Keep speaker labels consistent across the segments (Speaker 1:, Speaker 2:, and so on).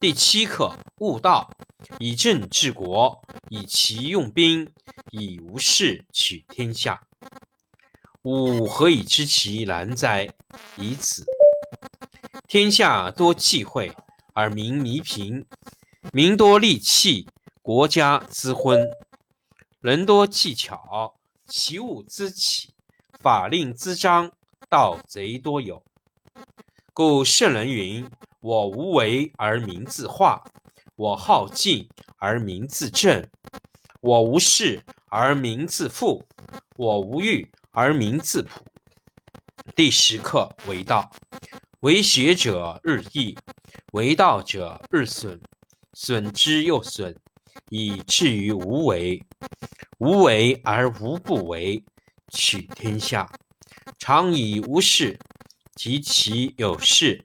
Speaker 1: 第七课，悟道，以政治国，以其用兵。以无事取天下，吾何以知其然哉？以此。天下多忌讳，而民弥贫；民多利器，国家滋昏；人多技巧，其物滋起；法令滋章，盗贼多有。故圣人云：“我无为而民自化，我好静而民自正，我无事。”而民自富，我无欲而民自朴。第十课为道，为学者日益，为道者日损，损之又损，以至于无为。无为而无不为，取天下。常以无事，及其有事，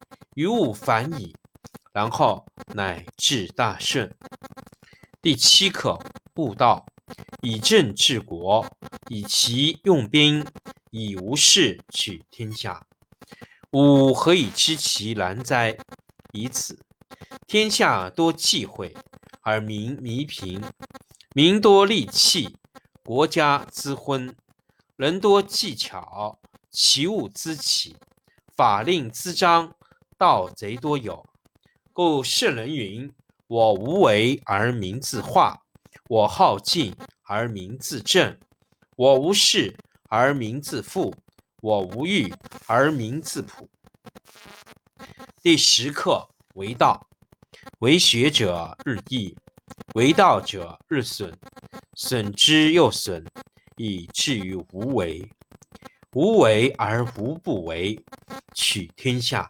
Speaker 1: 于物反矣，然后乃至大顺。第七课。悟道，以政治国，以其用兵，以无事取天下。吾何以知其然哉？以此。天下多忌讳，而民弥贫；民多利器，国家滋昏；人多技巧，其物滋起；法令滋章，盗贼多有。故圣人云：“我无为而民自化。”我好静而民自正，我无事而民自富，我无欲而民自朴。第十课为道，为学者日益，为道者日损，损之又损，以至于无为。无为而无不为，取天下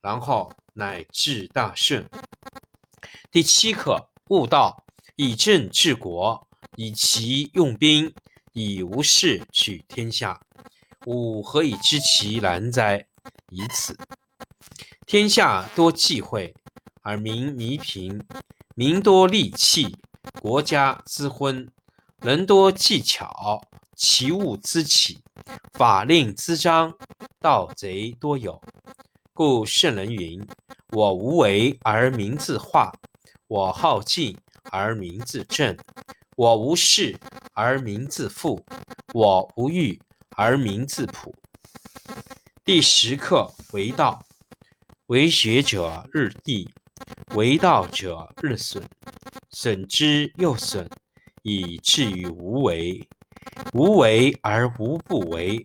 Speaker 1: 然后乃至大顺。第七课：悟道，以政治国，以其用兵，以无事取天下。吾何以知其然哉？以此。天下多忌讳，而民弥贫；民多利器，国家滋昏；人多技巧，其物滋起。法令滋章，盗贼多有。故圣人云：“我无为而民自化，我好静而民自正，我无事而民自富，我无欲而民自朴。”第十课为道，为学者日益，为道者日损，损之又损，以至于无为。无为而无不为，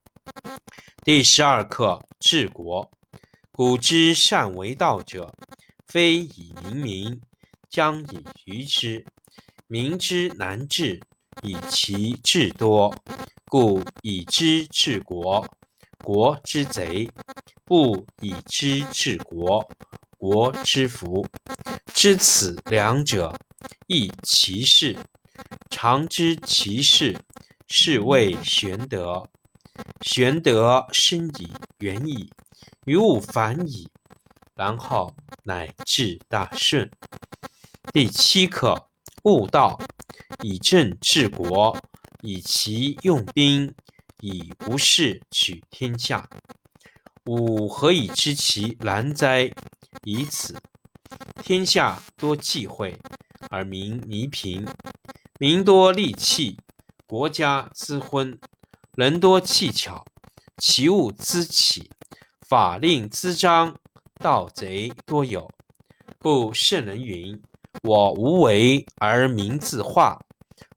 Speaker 1: 第十二课治国。古之善为道者，非以明民，将以愚之。民之难治，以其智多。故以知治国，国之贼；不以知治国，国之福。知此两者，亦其事。常知其事。是谓玄德。玄德生矣，远矣，于物反矣，然后乃至大顺。第七课：悟道，以政治国，以其用兵，以无事取天下。吾何以知其然哉？以此。天下多忌讳，而民弥贫；民多利器。国家滋昏，人多技巧，其物滋起，法令滋章，盗贼多有。故圣人云：“我无为而民自化，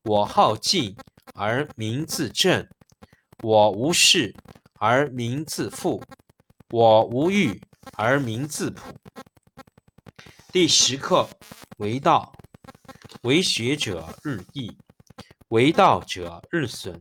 Speaker 1: 我好静而民自正，我无事而民自富，我无欲而民自朴。”第十课为道，为学者日益。为道者日损，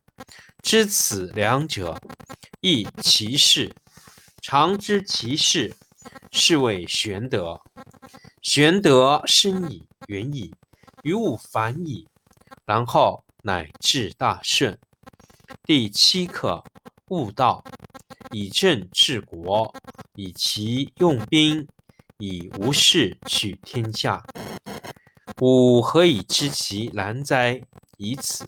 Speaker 1: 知此两者，亦其事。常知其事，是谓玄德。玄德深矣，远矣，于物反矣，然后乃至大顺。第七课：悟道，以政治国，以其用兵，以无事取天下。吾何以知其然哉？以此。